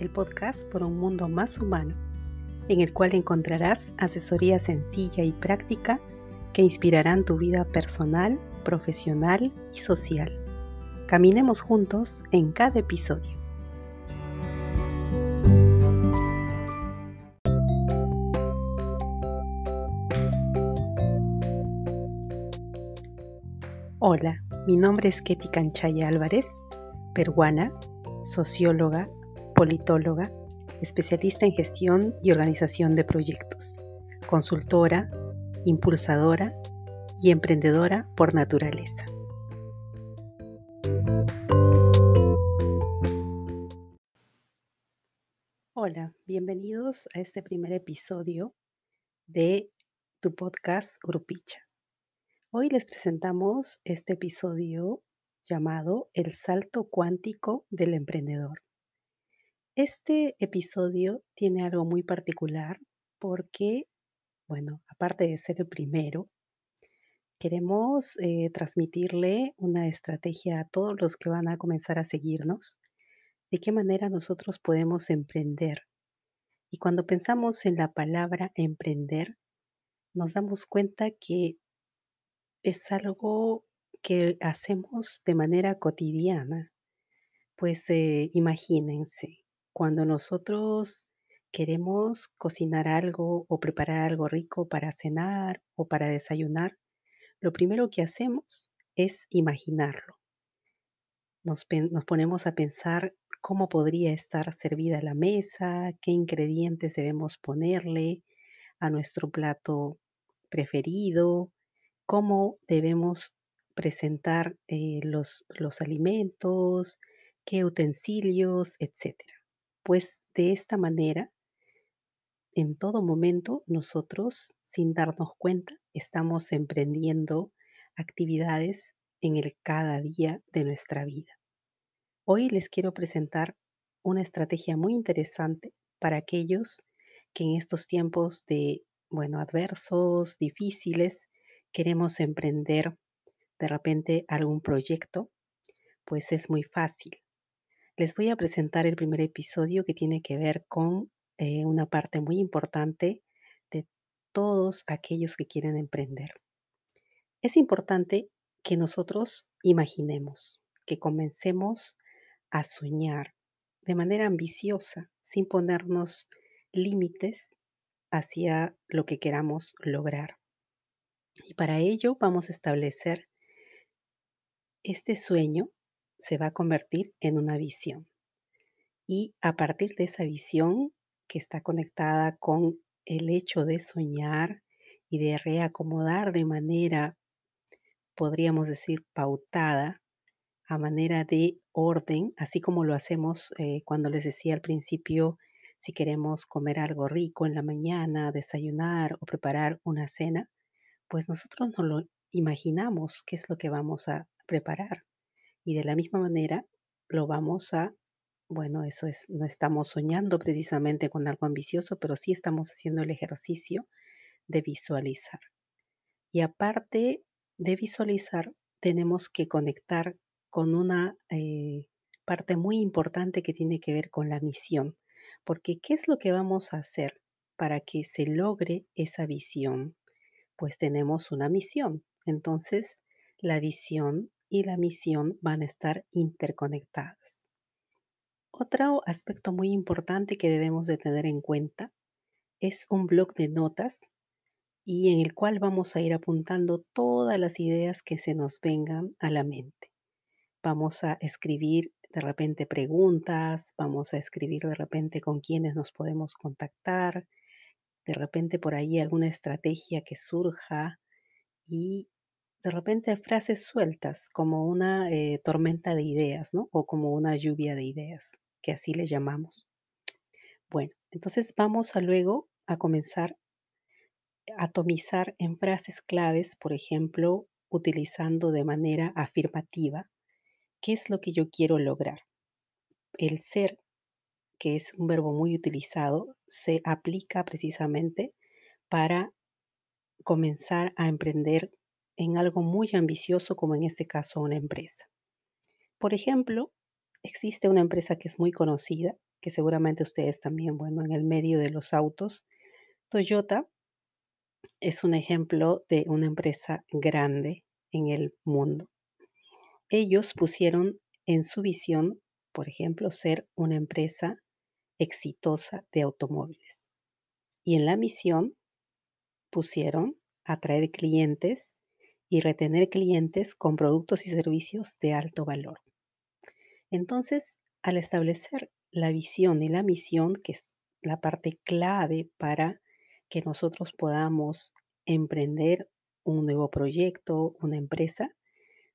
El podcast por un mundo más humano, en el cual encontrarás asesoría sencilla y práctica que inspirarán tu vida personal, profesional y social. Caminemos juntos en cada episodio. Hola, mi nombre es Ketty Canchaya Álvarez, peruana, socióloga, politóloga, especialista en gestión y organización de proyectos, consultora, impulsadora y emprendedora por naturaleza. Hola, bienvenidos a este primer episodio de tu podcast Grupicha. Hoy les presentamos este episodio llamado El salto cuántico del emprendedor. Este episodio tiene algo muy particular porque, bueno, aparte de ser el primero, queremos eh, transmitirle una estrategia a todos los que van a comenzar a seguirnos, de qué manera nosotros podemos emprender. Y cuando pensamos en la palabra emprender, nos damos cuenta que es algo que hacemos de manera cotidiana. Pues eh, imagínense, cuando nosotros queremos cocinar algo o preparar algo rico para cenar o para desayunar, lo primero que hacemos es imaginarlo. Nos, nos ponemos a pensar cómo podría estar servida la mesa, qué ingredientes debemos ponerle a nuestro plato preferido, cómo debemos presentar eh, los, los alimentos, qué utensilios, etc. Pues de esta manera, en todo momento, nosotros, sin darnos cuenta, estamos emprendiendo actividades en el cada día de nuestra vida. Hoy les quiero presentar una estrategia muy interesante para aquellos que en estos tiempos de, bueno, adversos, difíciles, queremos emprender de repente algún proyecto, pues es muy fácil. Les voy a presentar el primer episodio que tiene que ver con eh, una parte muy importante de todos aquellos que quieren emprender. Es importante que nosotros imaginemos, que comencemos a soñar de manera ambiciosa, sin ponernos límites hacia lo que queramos lograr. Y para ello vamos a establecer este sueño se va a convertir en una visión. Y a partir de esa visión que está conectada con el hecho de soñar y de reacomodar de manera, podríamos decir, pautada, a manera de orden, así como lo hacemos eh, cuando les decía al principio, si queremos comer algo rico en la mañana, desayunar o preparar una cena, pues nosotros no lo imaginamos qué es lo que vamos a preparar. Y de la misma manera lo vamos a, bueno, eso es, no estamos soñando precisamente con algo ambicioso, pero sí estamos haciendo el ejercicio de visualizar. Y aparte de visualizar, tenemos que conectar con una eh, parte muy importante que tiene que ver con la misión. Porque ¿qué es lo que vamos a hacer para que se logre esa visión? Pues tenemos una misión. Entonces, la visión y la misión van a estar interconectadas. Otro aspecto muy importante que debemos de tener en cuenta es un blog de notas y en el cual vamos a ir apuntando todas las ideas que se nos vengan a la mente. Vamos a escribir de repente preguntas, vamos a escribir de repente con quienes nos podemos contactar, de repente por ahí alguna estrategia que surja y de repente frases sueltas, como una eh, tormenta de ideas, ¿no? O como una lluvia de ideas, que así le llamamos. Bueno, entonces vamos a luego a comenzar a atomizar en frases claves, por ejemplo, utilizando de manera afirmativa qué es lo que yo quiero lograr. El ser, que es un verbo muy utilizado, se aplica precisamente para comenzar a emprender en algo muy ambicioso como en este caso una empresa. Por ejemplo, existe una empresa que es muy conocida, que seguramente ustedes también, bueno, en el medio de los autos, Toyota es un ejemplo de una empresa grande en el mundo. Ellos pusieron en su visión, por ejemplo, ser una empresa exitosa de automóviles. Y en la misión pusieron atraer clientes y retener clientes con productos y servicios de alto valor. Entonces, al establecer la visión y la misión, que es la parte clave para que nosotros podamos emprender un nuevo proyecto, una empresa,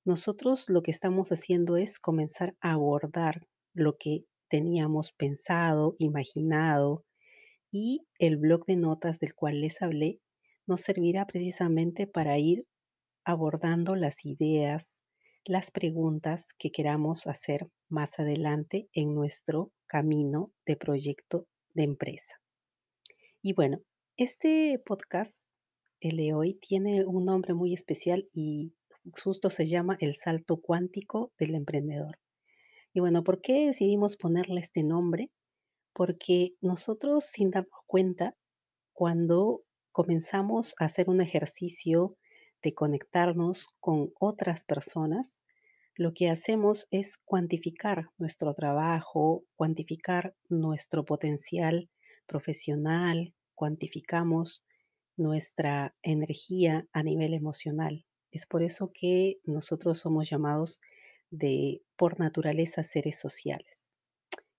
nosotros lo que estamos haciendo es comenzar a abordar lo que teníamos pensado, imaginado y el blog de notas del cual les hablé nos servirá precisamente para ir abordando las ideas, las preguntas que queramos hacer más adelante en nuestro camino de proyecto de empresa. Y bueno, este podcast, el de hoy, tiene un nombre muy especial y justo se llama El salto cuántico del emprendedor. Y bueno, ¿por qué decidimos ponerle este nombre? Porque nosotros sin darnos cuenta, cuando comenzamos a hacer un ejercicio de conectarnos con otras personas, lo que hacemos es cuantificar nuestro trabajo, cuantificar nuestro potencial profesional, cuantificamos nuestra energía a nivel emocional. Es por eso que nosotros somos llamados de, por naturaleza, seres sociales.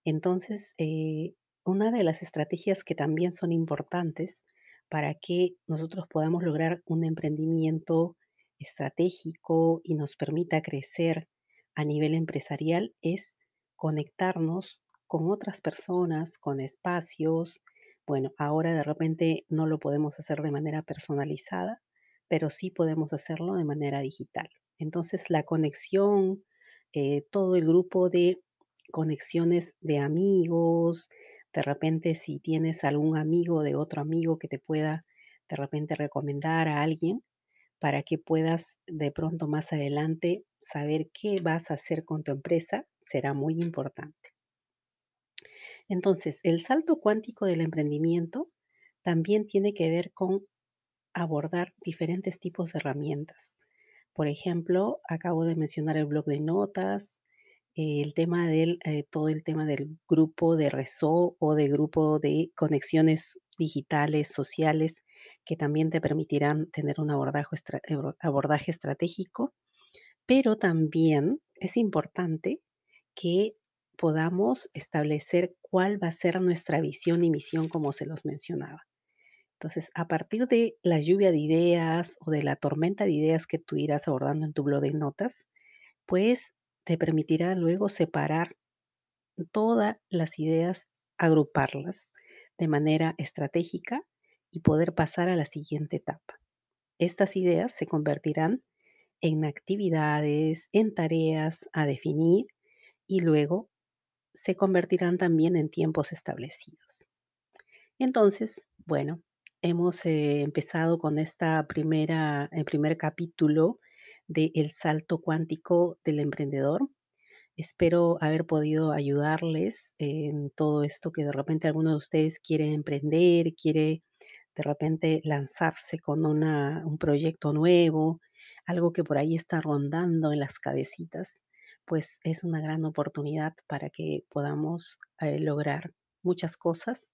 Entonces, eh, una de las estrategias que también son importantes para que nosotros podamos lograr un emprendimiento estratégico y nos permita crecer a nivel empresarial es conectarnos con otras personas, con espacios. Bueno, ahora de repente no lo podemos hacer de manera personalizada, pero sí podemos hacerlo de manera digital. Entonces la conexión, eh, todo el grupo de conexiones de amigos, de repente si tienes algún amigo de otro amigo que te pueda de repente recomendar a alguien, para que puedas de pronto más adelante saber qué vas a hacer con tu empresa será muy importante. Entonces, el salto cuántico del emprendimiento también tiene que ver con abordar diferentes tipos de herramientas. Por ejemplo, acabo de mencionar el blog de notas, el tema del, eh, todo el tema del grupo de rezo o de grupo de conexiones digitales, sociales, que también te permitirán tener un abordaje, abordaje estratégico, pero también es importante que podamos establecer cuál va a ser nuestra visión y misión, como se los mencionaba. Entonces, a partir de la lluvia de ideas o de la tormenta de ideas que tú irás abordando en tu blog de notas, pues te permitirá luego separar todas las ideas, agruparlas de manera estratégica y poder pasar a la siguiente etapa. Estas ideas se convertirán en actividades, en tareas a definir y luego se convertirán también en tiempos establecidos. Entonces, bueno, hemos eh, empezado con esta primera, el primer capítulo de El salto cuántico del emprendedor. Espero haber podido ayudarles en todo esto que de repente alguno de ustedes quiere emprender, quiere de repente lanzarse con un proyecto nuevo, algo que por ahí está rondando en las cabecitas, pues es una gran oportunidad para que podamos eh, lograr muchas cosas.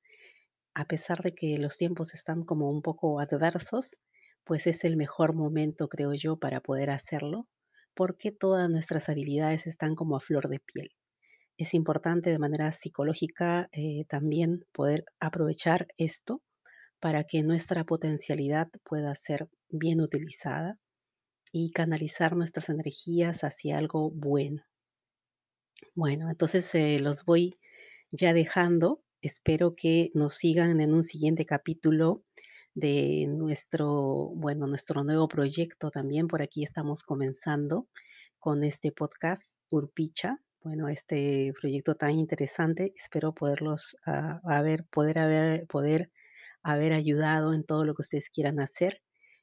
A pesar de que los tiempos están como un poco adversos, pues es el mejor momento, creo yo, para poder hacerlo, porque todas nuestras habilidades están como a flor de piel. Es importante de manera psicológica eh, también poder aprovechar esto para que nuestra potencialidad pueda ser bien utilizada y canalizar nuestras energías hacia algo bueno. Bueno, entonces eh, los voy ya dejando. Espero que nos sigan en un siguiente capítulo de nuestro, bueno, nuestro nuevo proyecto también. Por aquí estamos comenzando con este podcast Urpicha. Bueno, este proyecto tan interesante. Espero poderlos uh, haber, poder haber, poder haber ayudado en todo lo que ustedes quieran hacer.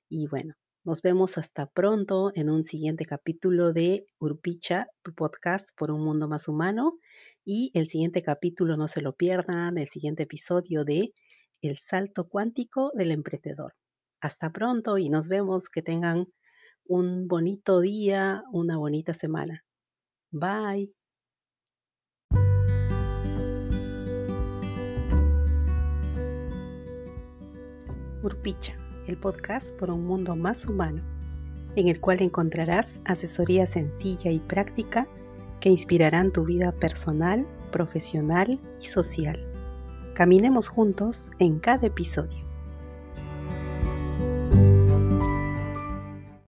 Y bueno, Nos vemos hasta pronto en un siguiente capítulo de Urpicha, tu podcast por un mundo más humano. Y el siguiente capítulo, no se lo pierdan, el siguiente episodio de El salto cuántico del emprendedor. Hasta pronto y nos vemos. Que tengan un bonito día, una bonita semana. Bye. Urpicha, el podcast por un mundo más humano, en el cual encontrarás asesoría sencilla y práctica que inspirarán tu vida personal, profesional y social. Caminemos juntos en cada episodio.